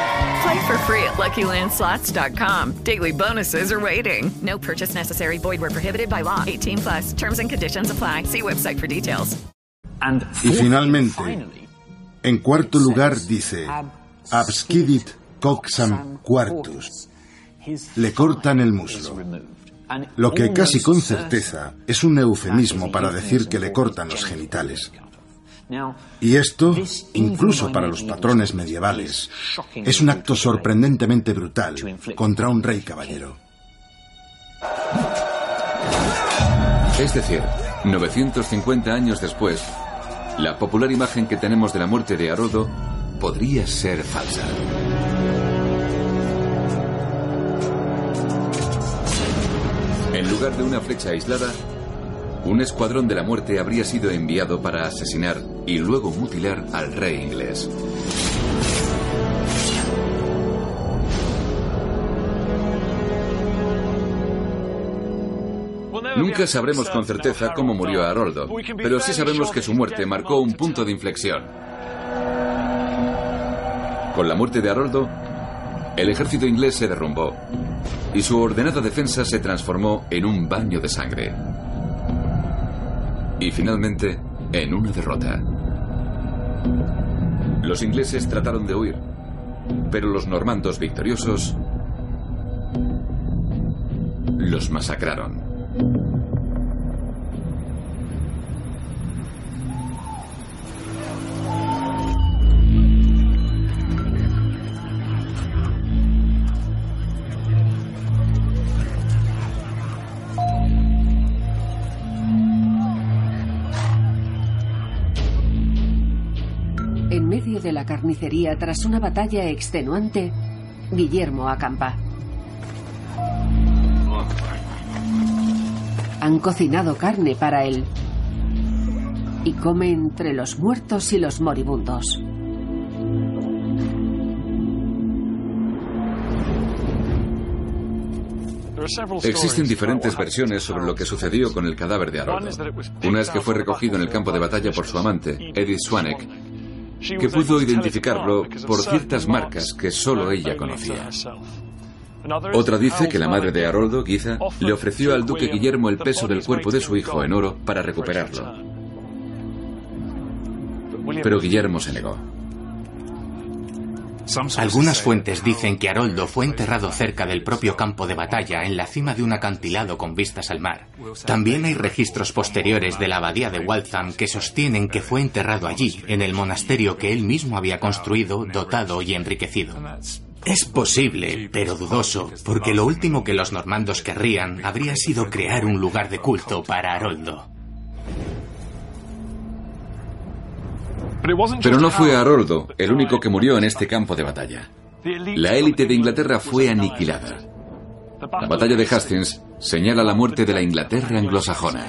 Play for free at LuckyLandSlots.com. Daily bonuses are waiting. No purchase necessary. Void were prohibited by law. 18 plus. Terms and conditions apply. See website for details. Y finalmente, en cuarto lugar dice, abscidit coxam quartus. Le cortan el muslo. Lo que casi con certeza es un eufemismo para decir que le cortan los genitales. Y esto, incluso para los patrones medievales, es un acto sorprendentemente brutal contra un rey caballero. Es decir, 950 años después, la popular imagen que tenemos de la muerte de Haroldo podría ser falsa. En lugar de una flecha aislada, un escuadrón de la muerte habría sido enviado para asesinar y luego mutilar al rey inglés. Nunca sabremos con certeza cómo murió Haroldo, pero sí sabemos que su muerte marcó un punto de inflexión. Con la muerte de Haroldo, el ejército inglés se derrumbó y su ordenada defensa se transformó en un baño de sangre. Y finalmente, en una derrota. Los ingleses trataron de huir, pero los normandos victoriosos los masacraron. La carnicería, tras una batalla extenuante, Guillermo acampa. Han cocinado carne para él y come entre los muertos y los moribundos. Existen diferentes versiones sobre lo que sucedió con el cadáver de Haroldo. Una es que fue recogido en el campo de batalla por su amante, Edith Swanek, que pudo identificarlo por ciertas marcas que solo ella conocía. Otra dice que la madre de Haroldo, Giza, le ofreció al duque Guillermo el peso del cuerpo de su hijo en oro para recuperarlo. Pero Guillermo se negó. Algunas fuentes dicen que Haroldo fue enterrado cerca del propio campo de batalla, en la cima de un acantilado con vistas al mar. También hay registros posteriores de la abadía de Waltham que sostienen que fue enterrado allí, en el monasterio que él mismo había construido, dotado y enriquecido. Es posible, pero dudoso, porque lo último que los normandos querrían habría sido crear un lugar de culto para Haroldo. Pero no fue Haroldo el único que murió en este campo de batalla. La élite de Inglaterra fue aniquilada. La batalla de Hastings señala la muerte de la Inglaterra anglosajona.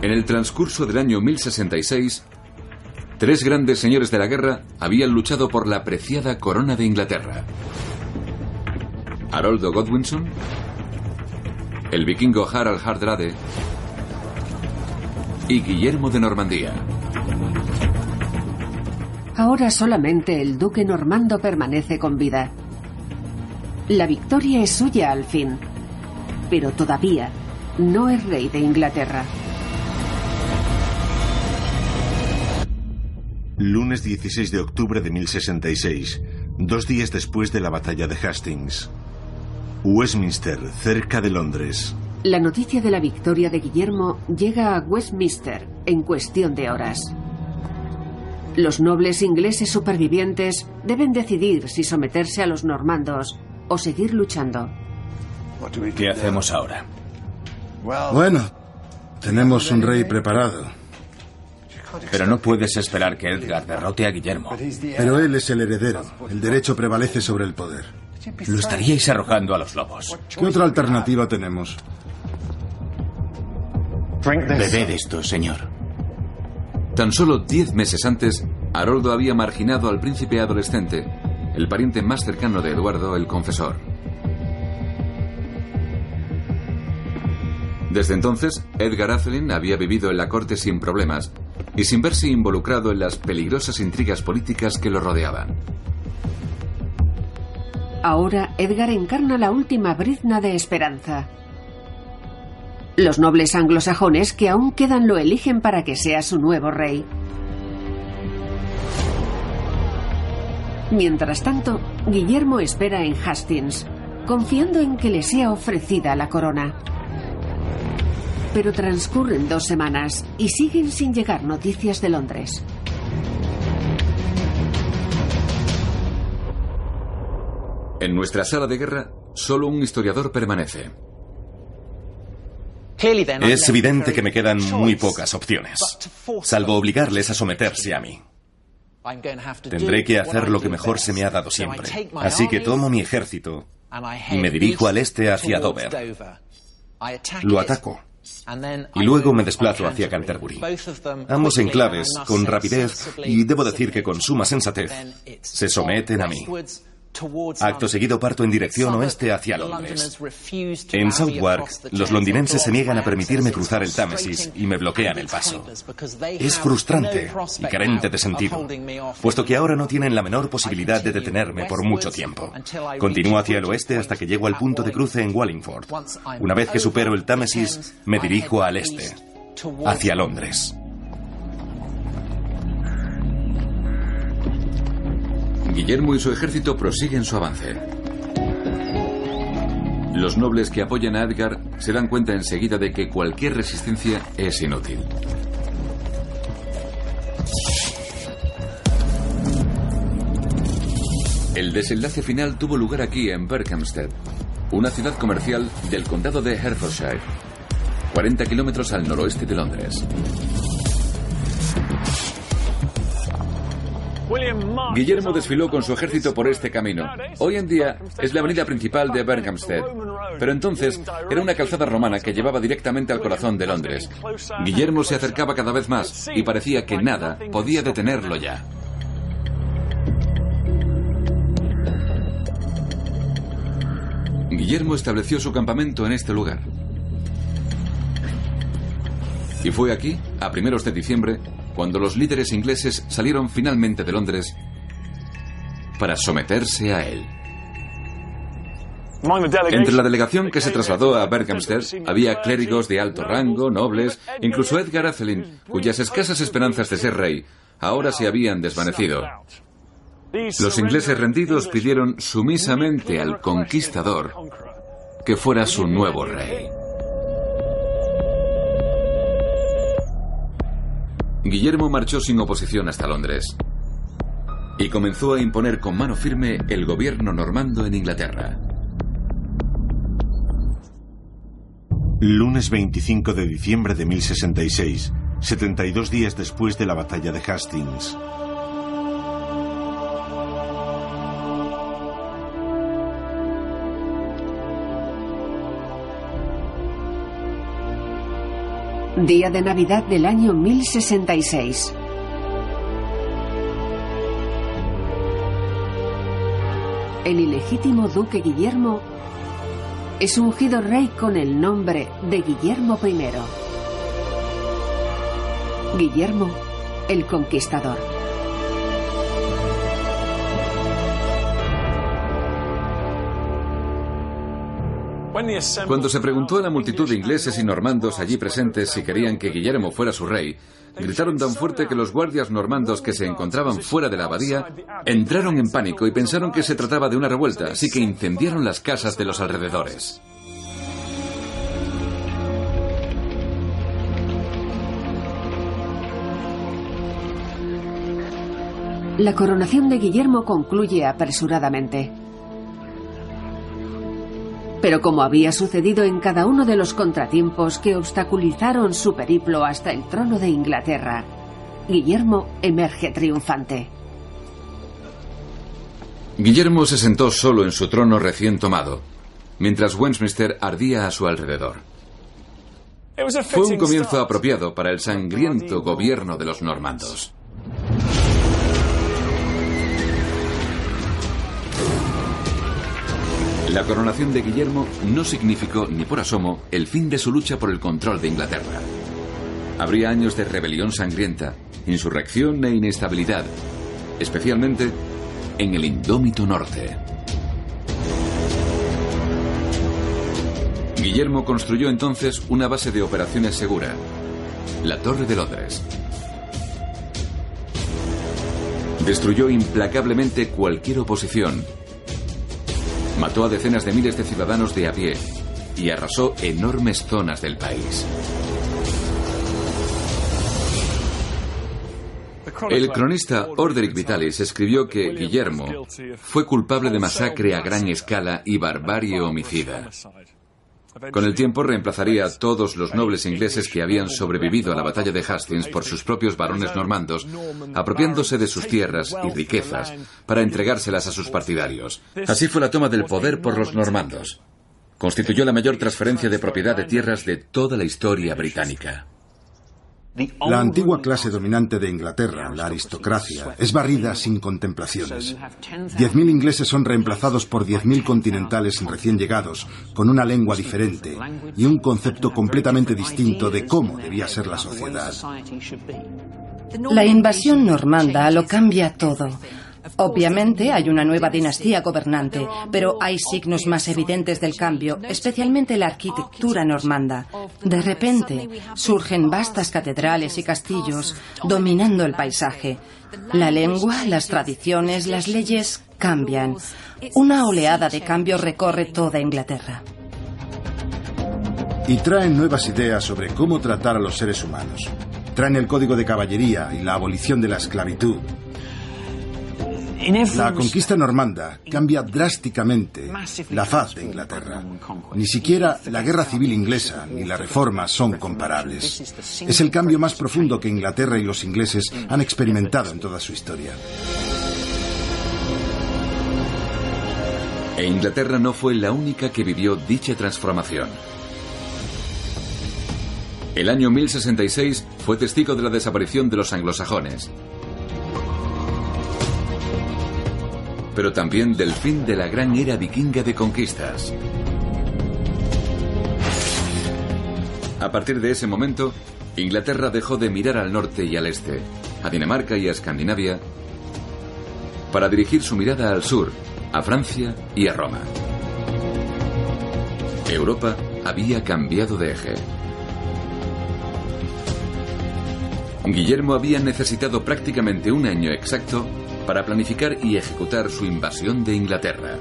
En el transcurso del año 1066, tres grandes señores de la guerra habían luchado por la preciada corona de Inglaterra. Haroldo Godwinson, el vikingo Harald Hardrade y Guillermo de Normandía. Ahora solamente el duque normando permanece con vida. La victoria es suya al fin, pero todavía no es rey de Inglaterra. Lunes 16 de octubre de 1066, dos días después de la batalla de Hastings. Westminster, cerca de Londres. La noticia de la victoria de Guillermo llega a Westminster en cuestión de horas. Los nobles ingleses supervivientes deben decidir si someterse a los normandos o seguir luchando. ¿Qué hacemos ahora? Bueno, tenemos un rey preparado. Pero no puedes esperar que Edgar derrote a Guillermo. Pero él es el heredero. El derecho prevalece sobre el poder. Lo estaríais arrojando a los lobos. ¿Qué otra alternativa tenemos? Bebed esto, señor. Tan solo diez meses antes, Haroldo había marginado al príncipe adolescente, el pariente más cercano de Eduardo, el confesor. Desde entonces, Edgar Atheling había vivido en la corte sin problemas y sin verse involucrado en las peligrosas intrigas políticas que lo rodeaban. Ahora Edgar encarna la última brizna de esperanza. Los nobles anglosajones que aún quedan lo eligen para que sea su nuevo rey. Mientras tanto, Guillermo espera en Hastings, confiando en que le sea ofrecida la corona. Pero transcurren dos semanas y siguen sin llegar noticias de Londres. En nuestra sala de guerra, solo un historiador permanece. Es evidente que me quedan muy pocas opciones, salvo obligarles a someterse a mí. Tendré que hacer lo que mejor se me ha dado siempre. Así que tomo mi ejército y me dirijo al este hacia Dover. Lo ataco. Y luego me desplazo hacia Canterbury. Ambos enclaves, con rapidez y debo decir que con suma sensatez, se someten a mí. Acto seguido parto en dirección oeste hacia Londres. En Southwark, los londinenses se niegan a permitirme cruzar el Támesis y me bloquean el paso. Es frustrante y carente de sentido, puesto que ahora no tienen la menor posibilidad de detenerme por mucho tiempo. Continúo hacia el oeste hasta que llego al punto de cruce en Wallingford. Una vez que supero el Támesis, me dirijo al este, hacia Londres. Guillermo y su ejército prosiguen su avance. Los nobles que apoyan a Edgar se dan cuenta enseguida de que cualquier resistencia es inútil. El desenlace final tuvo lugar aquí en Berkhamsted, una ciudad comercial del condado de Hertfordshire, 40 kilómetros al noroeste de Londres. Guillermo desfiló con su ejército por este camino. Hoy en día es la avenida principal de Berkhamsted, pero entonces era una calzada romana que llevaba directamente al corazón de Londres. Guillermo se acercaba cada vez más y parecía que nada podía detenerlo ya. Guillermo estableció su campamento en este lugar. Y fue aquí, a primeros de diciembre, cuando los líderes ingleses salieron finalmente de Londres para someterse a él. Entre la delegación que se trasladó a Berkhamsted había clérigos de alto rango, nobles, incluso Edgar Atheling, cuyas escasas esperanzas de ser rey ahora se habían desvanecido. Los ingleses rendidos pidieron sumisamente al conquistador que fuera su nuevo rey. Guillermo marchó sin oposición hasta Londres y comenzó a imponer con mano firme el gobierno normando en Inglaterra. Lunes 25 de diciembre de 1066, 72 días después de la batalla de Hastings. Día de Navidad del año 1066. El ilegítimo duque Guillermo es ungido rey con el nombre de Guillermo I. Guillermo el Conquistador. Cuando se preguntó a la multitud de ingleses y normandos allí presentes si querían que Guillermo fuera su rey, gritaron tan fuerte que los guardias normandos que se encontraban fuera de la abadía entraron en pánico y pensaron que se trataba de una revuelta, así que incendiaron las casas de los alrededores. La coronación de Guillermo concluye apresuradamente. Pero como había sucedido en cada uno de los contratiempos que obstaculizaron su periplo hasta el trono de Inglaterra, Guillermo emerge triunfante. Guillermo se sentó solo en su trono recién tomado, mientras Westminster ardía a su alrededor. Fue un comienzo apropiado para el sangriento gobierno de los normandos. La coronación de Guillermo no significó ni por asomo el fin de su lucha por el control de Inglaterra. Habría años de rebelión sangrienta, insurrección e inestabilidad, especialmente en el indómito norte. Guillermo construyó entonces una base de operaciones segura, la Torre de Londres. Destruyó implacablemente cualquier oposición. Mató a decenas de miles de ciudadanos de a pie y arrasó enormes zonas del país. El cronista Orderic Vitalis escribió que Guillermo fue culpable de masacre a gran escala y barbarie homicida. Con el tiempo reemplazaría a todos los nobles ingleses que habían sobrevivido a la batalla de Hastings por sus propios varones normandos, apropiándose de sus tierras y riquezas para entregárselas a sus partidarios. Así fue la toma del poder por los normandos. Constituyó la mayor transferencia de propiedad de tierras de toda la historia británica. La antigua clase dominante de Inglaterra, la aristocracia, es barrida sin contemplaciones. Diez mil ingleses son reemplazados por diez mil continentales recién llegados, con una lengua diferente y un concepto completamente distinto de cómo debía ser la sociedad. La invasión normanda lo cambia todo. Obviamente hay una nueva dinastía gobernante, pero hay signos más evidentes del cambio, especialmente la arquitectura normanda. De repente surgen vastas catedrales y castillos dominando el paisaje. La lengua, las tradiciones, las leyes cambian. Una oleada de cambio recorre toda Inglaterra. Y traen nuevas ideas sobre cómo tratar a los seres humanos. Traen el código de caballería y la abolición de la esclavitud. La conquista normanda cambia drásticamente la faz de Inglaterra. Ni siquiera la guerra civil inglesa ni la reforma son comparables. Es el cambio más profundo que Inglaterra y los ingleses han experimentado en toda su historia. E Inglaterra no fue la única que vivió dicha transformación. El año 1066 fue testigo de la desaparición de los anglosajones. Pero también del fin de la gran era vikinga de conquistas. A partir de ese momento, Inglaterra dejó de mirar al norte y al este, a Dinamarca y a Escandinavia, para dirigir su mirada al sur, a Francia y a Roma. Europa había cambiado de eje. Guillermo había necesitado prácticamente un año exacto para planificar y ejecutar su invasión de Inglaterra.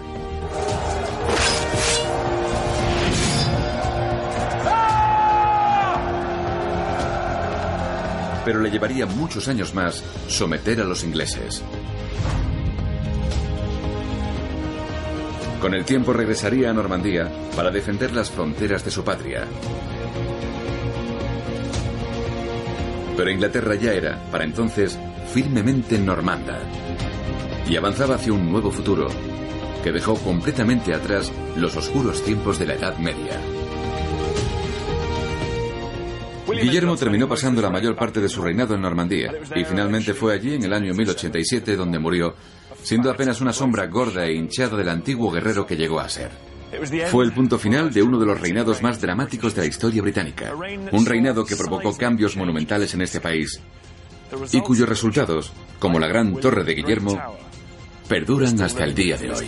Pero le llevaría muchos años más someter a los ingleses. Con el tiempo regresaría a Normandía para defender las fronteras de su patria. Pero Inglaterra ya era, para entonces, firmemente normanda y avanzaba hacia un nuevo futuro que dejó completamente atrás los oscuros tiempos de la Edad Media. Guillermo terminó pasando la mayor parte de su reinado en Normandía y finalmente fue allí en el año 1087 donde murió, siendo apenas una sombra gorda e hinchada del antiguo guerrero que llegó a ser. Fue el punto final de uno de los reinados más dramáticos de la historia británica, un reinado que provocó cambios monumentales en este país y cuyos resultados, como la Gran Torre de Guillermo, perduran hasta el día de hoy.